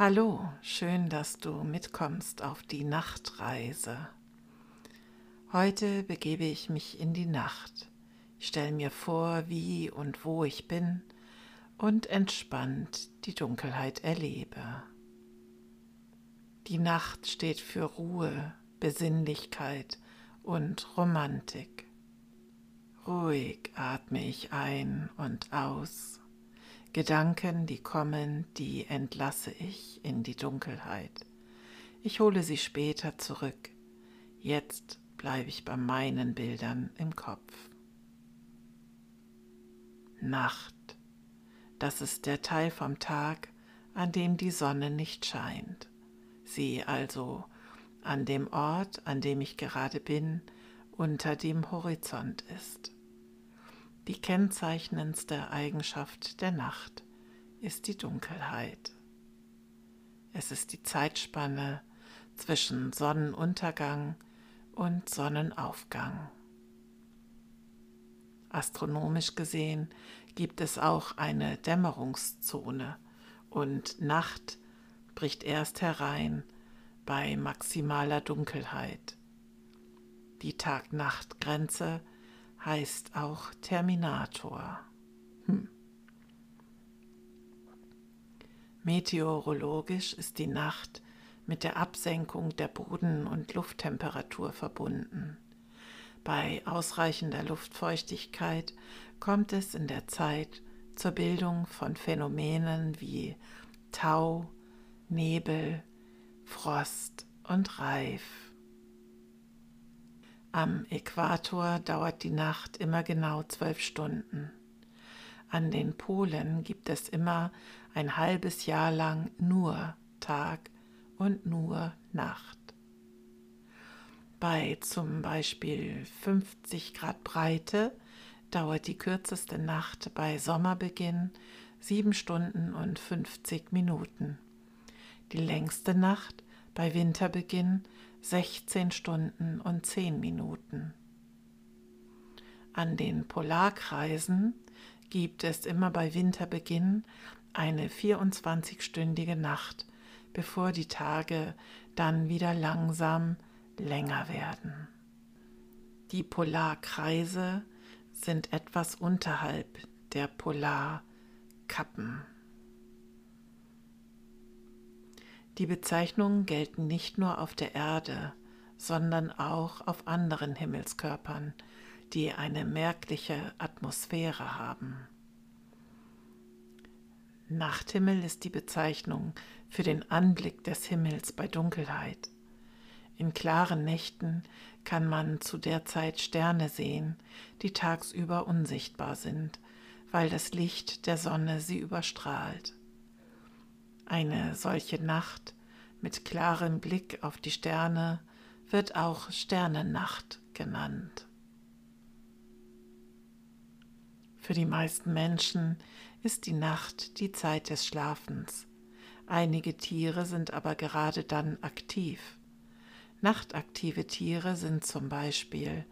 Hallo, schön, dass du mitkommst auf die Nachtreise. Heute begebe ich mich in die Nacht. Ich stelle mir vor, wie und wo ich bin und entspannt die Dunkelheit erlebe. Die Nacht steht für Ruhe, Besinnlichkeit und Romantik. Ruhig atme ich ein und aus Gedanken, die kommen, die entlasse ich in die Dunkelheit. Ich hole sie später zurück. Jetzt bleibe ich bei meinen Bildern im Kopf. Nacht. Das ist der Teil vom Tag, an dem die Sonne nicht scheint. Sie also an dem Ort, an dem ich gerade bin, unter dem Horizont ist. Die kennzeichnendste Eigenschaft der Nacht ist die Dunkelheit. Es ist die Zeitspanne zwischen Sonnenuntergang und Sonnenaufgang. Astronomisch gesehen gibt es auch eine Dämmerungszone und Nacht bricht erst herein bei maximaler Dunkelheit. Die Tag-Nacht-Grenze heißt auch Terminator. Hm. Meteorologisch ist die Nacht mit der Absenkung der Boden- und Lufttemperatur verbunden. Bei ausreichender Luftfeuchtigkeit kommt es in der Zeit zur Bildung von Phänomenen wie Tau, Nebel, Frost und Reif. Am Äquator dauert die Nacht immer genau zwölf Stunden. An den Polen gibt es immer ein halbes Jahr lang nur Tag und nur Nacht. Bei zum Beispiel 50 Grad Breite dauert die kürzeste Nacht bei Sommerbeginn sieben Stunden und 50 Minuten. Die längste Nacht bei Winterbeginn 16 Stunden und 10 Minuten. An den Polarkreisen gibt es immer bei Winterbeginn eine 24-stündige Nacht, bevor die Tage dann wieder langsam länger werden. Die Polarkreise sind etwas unterhalb der Polarkappen. Die Bezeichnungen gelten nicht nur auf der Erde, sondern auch auf anderen Himmelskörpern, die eine merkliche Atmosphäre haben. Nachthimmel ist die Bezeichnung für den Anblick des Himmels bei Dunkelheit. In klaren Nächten kann man zu der Zeit Sterne sehen, die tagsüber unsichtbar sind, weil das Licht der Sonne sie überstrahlt. Eine solche Nacht mit klarem Blick auf die Sterne wird auch Sternennacht genannt. Für die meisten Menschen ist die Nacht die Zeit des Schlafens. Einige Tiere sind aber gerade dann aktiv. Nachtaktive Tiere sind zum Beispiel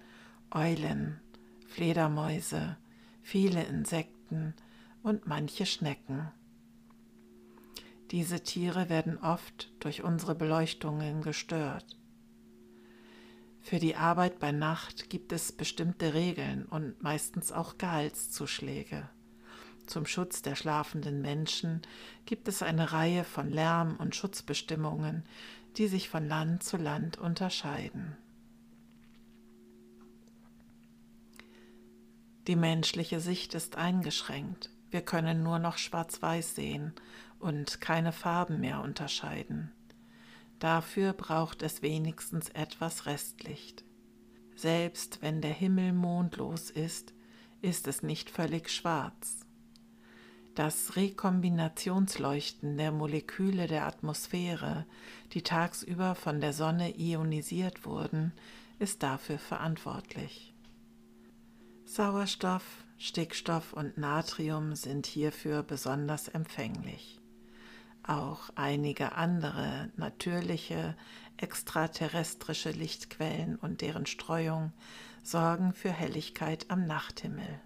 Eulen, Fledermäuse, viele Insekten und manche Schnecken. Diese Tiere werden oft durch unsere Beleuchtungen gestört. Für die Arbeit bei Nacht gibt es bestimmte Regeln und meistens auch Gehaltszuschläge. Zum Schutz der schlafenden Menschen gibt es eine Reihe von Lärm- und Schutzbestimmungen, die sich von Land zu Land unterscheiden. Die menschliche Sicht ist eingeschränkt. Wir können nur noch schwarz-weiß sehen und keine Farben mehr unterscheiden. Dafür braucht es wenigstens etwas Restlicht. Selbst wenn der Himmel mondlos ist, ist es nicht völlig schwarz. Das Rekombinationsleuchten der Moleküle der Atmosphäre, die tagsüber von der Sonne ionisiert wurden, ist dafür verantwortlich. Sauerstoff, Stickstoff und Natrium sind hierfür besonders empfänglich. Auch einige andere natürliche extraterrestrische Lichtquellen und deren Streuung sorgen für Helligkeit am Nachthimmel.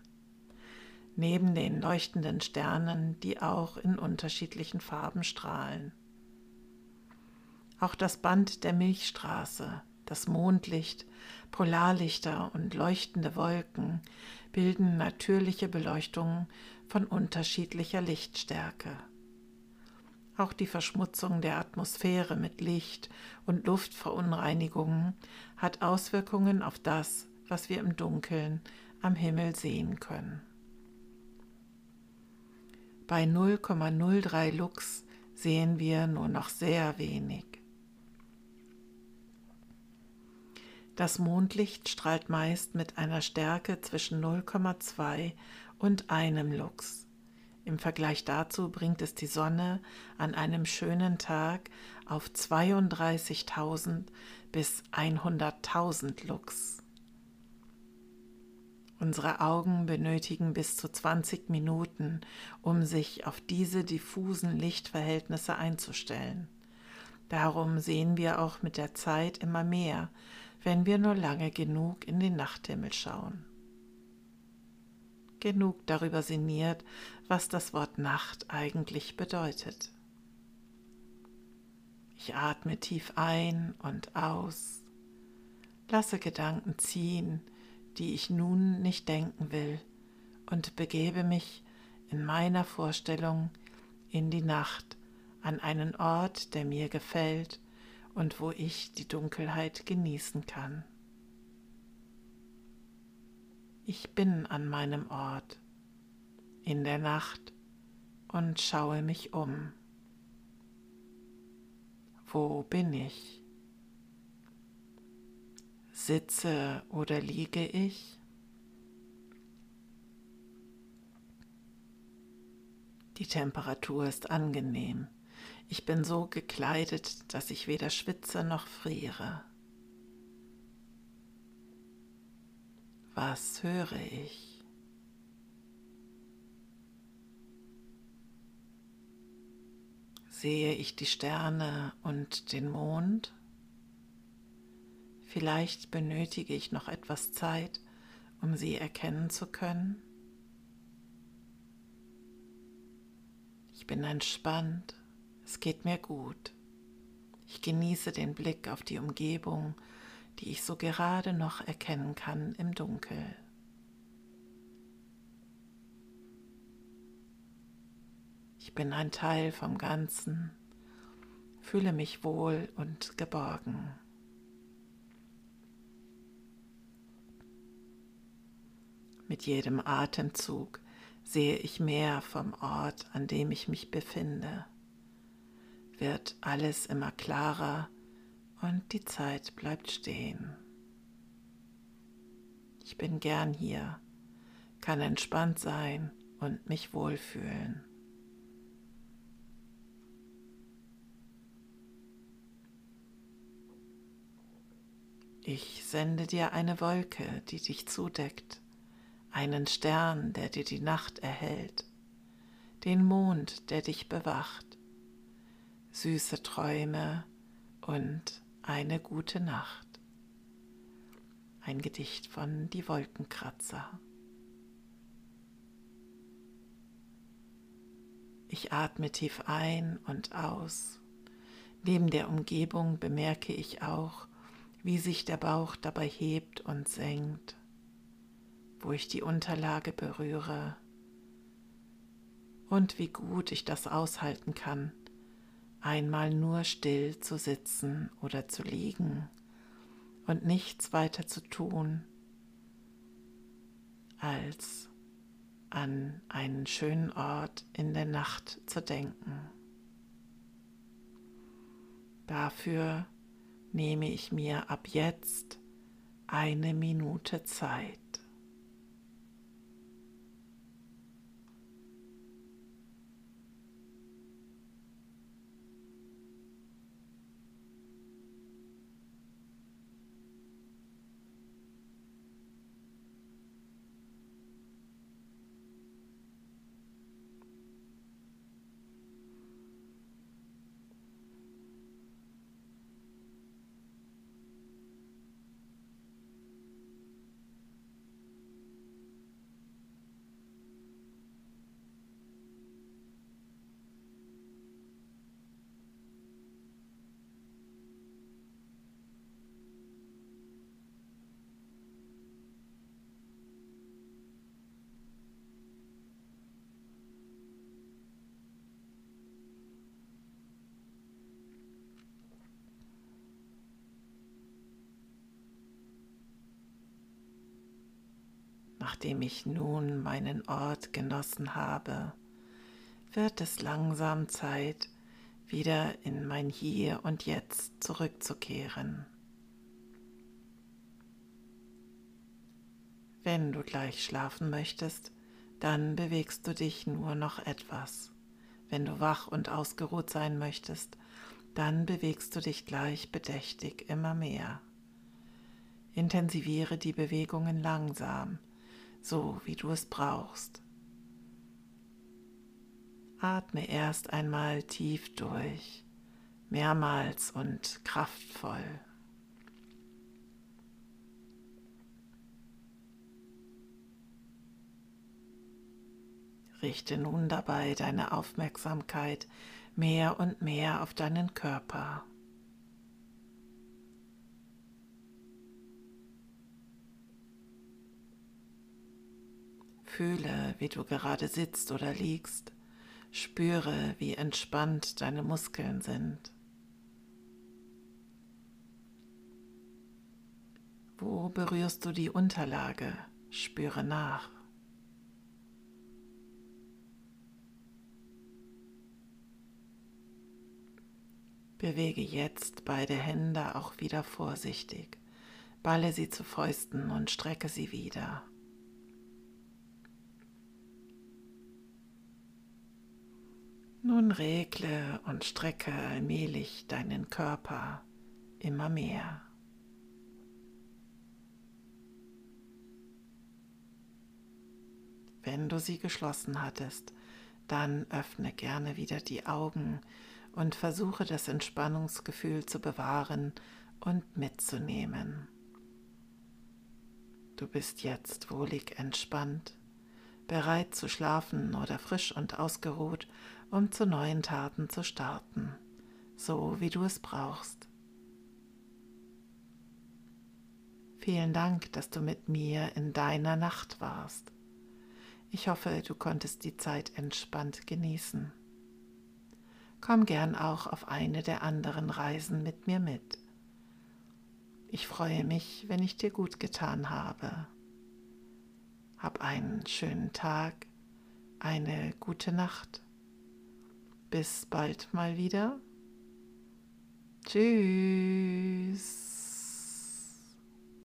Neben den leuchtenden Sternen, die auch in unterschiedlichen Farben strahlen. Auch das Band der Milchstraße, das Mondlicht, Polarlichter und leuchtende Wolken bilden natürliche Beleuchtungen von unterschiedlicher Lichtstärke. Auch die Verschmutzung der Atmosphäre mit Licht und Luftverunreinigungen hat Auswirkungen auf das, was wir im Dunkeln am Himmel sehen können. Bei 0,03 Lux sehen wir nur noch sehr wenig. Das Mondlicht strahlt meist mit einer Stärke zwischen 0,2 und einem Lux. Im Vergleich dazu bringt es die Sonne an einem schönen Tag auf 32.000 bis 100.000 Lux. Unsere Augen benötigen bis zu 20 Minuten, um sich auf diese diffusen Lichtverhältnisse einzustellen. Darum sehen wir auch mit der Zeit immer mehr wenn wir nur lange genug in den Nachthimmel schauen. Genug darüber sinniert, was das Wort Nacht eigentlich bedeutet. Ich atme tief ein und aus, lasse Gedanken ziehen, die ich nun nicht denken will, und begebe mich in meiner Vorstellung in die Nacht an einen Ort, der mir gefällt und wo ich die Dunkelheit genießen kann. Ich bin an meinem Ort in der Nacht und schaue mich um. Wo bin ich? Sitze oder liege ich? Die Temperatur ist angenehm. Ich bin so gekleidet, dass ich weder schwitze noch friere. Was höre ich? Sehe ich die Sterne und den Mond? Vielleicht benötige ich noch etwas Zeit, um sie erkennen zu können. Ich bin entspannt es geht mir gut. Ich genieße den Blick auf die Umgebung, die ich so gerade noch erkennen kann im Dunkel. Ich bin ein Teil vom Ganzen, fühle mich wohl und geborgen. Mit jedem Atemzug sehe ich mehr vom Ort, an dem ich mich befinde wird alles immer klarer und die Zeit bleibt stehen. Ich bin gern hier, kann entspannt sein und mich wohlfühlen. Ich sende dir eine Wolke, die dich zudeckt, einen Stern, der dir die Nacht erhält, den Mond, der dich bewacht süße Träume und eine gute Nacht. Ein Gedicht von Die Wolkenkratzer. Ich atme tief ein und aus. Neben der Umgebung bemerke ich auch, wie sich der Bauch dabei hebt und senkt, wo ich die Unterlage berühre und wie gut ich das aushalten kann, einmal nur still zu sitzen oder zu liegen und nichts weiter zu tun, als an einen schönen Ort in der Nacht zu denken. Dafür nehme ich mir ab jetzt eine Minute Zeit. Nachdem ich nun meinen Ort genossen habe, wird es langsam Zeit, wieder in mein Hier und Jetzt zurückzukehren. Wenn du gleich schlafen möchtest, dann bewegst du dich nur noch etwas. Wenn du wach und ausgeruht sein möchtest, dann bewegst du dich gleich bedächtig immer mehr. Intensiviere die Bewegungen langsam, so wie du es brauchst. Atme erst einmal tief durch, mehrmals und kraftvoll. Richte nun dabei deine Aufmerksamkeit mehr und mehr auf deinen Körper. Fühle, wie du gerade sitzt oder liegst. Spüre, wie entspannt deine Muskeln sind. Wo berührst du die Unterlage? Spüre nach. Bewege jetzt beide Hände auch wieder vorsichtig. Balle sie zu Fäusten und strecke sie wieder. Nun regle und strecke allmählich deinen Körper immer mehr. Wenn du sie geschlossen hattest, dann öffne gerne wieder die Augen und versuche das Entspannungsgefühl zu bewahren und mitzunehmen. Du bist jetzt wohlig entspannt, bereit zu schlafen oder frisch und ausgeruht um zu neuen Taten zu starten, so wie du es brauchst. Vielen Dank, dass du mit mir in deiner Nacht warst. Ich hoffe, du konntest die Zeit entspannt genießen. Komm gern auch auf eine der anderen Reisen mit mir mit. Ich freue mich, wenn ich dir gut getan habe. Hab einen schönen Tag, eine gute Nacht bis bald mal wieder. Tschüss.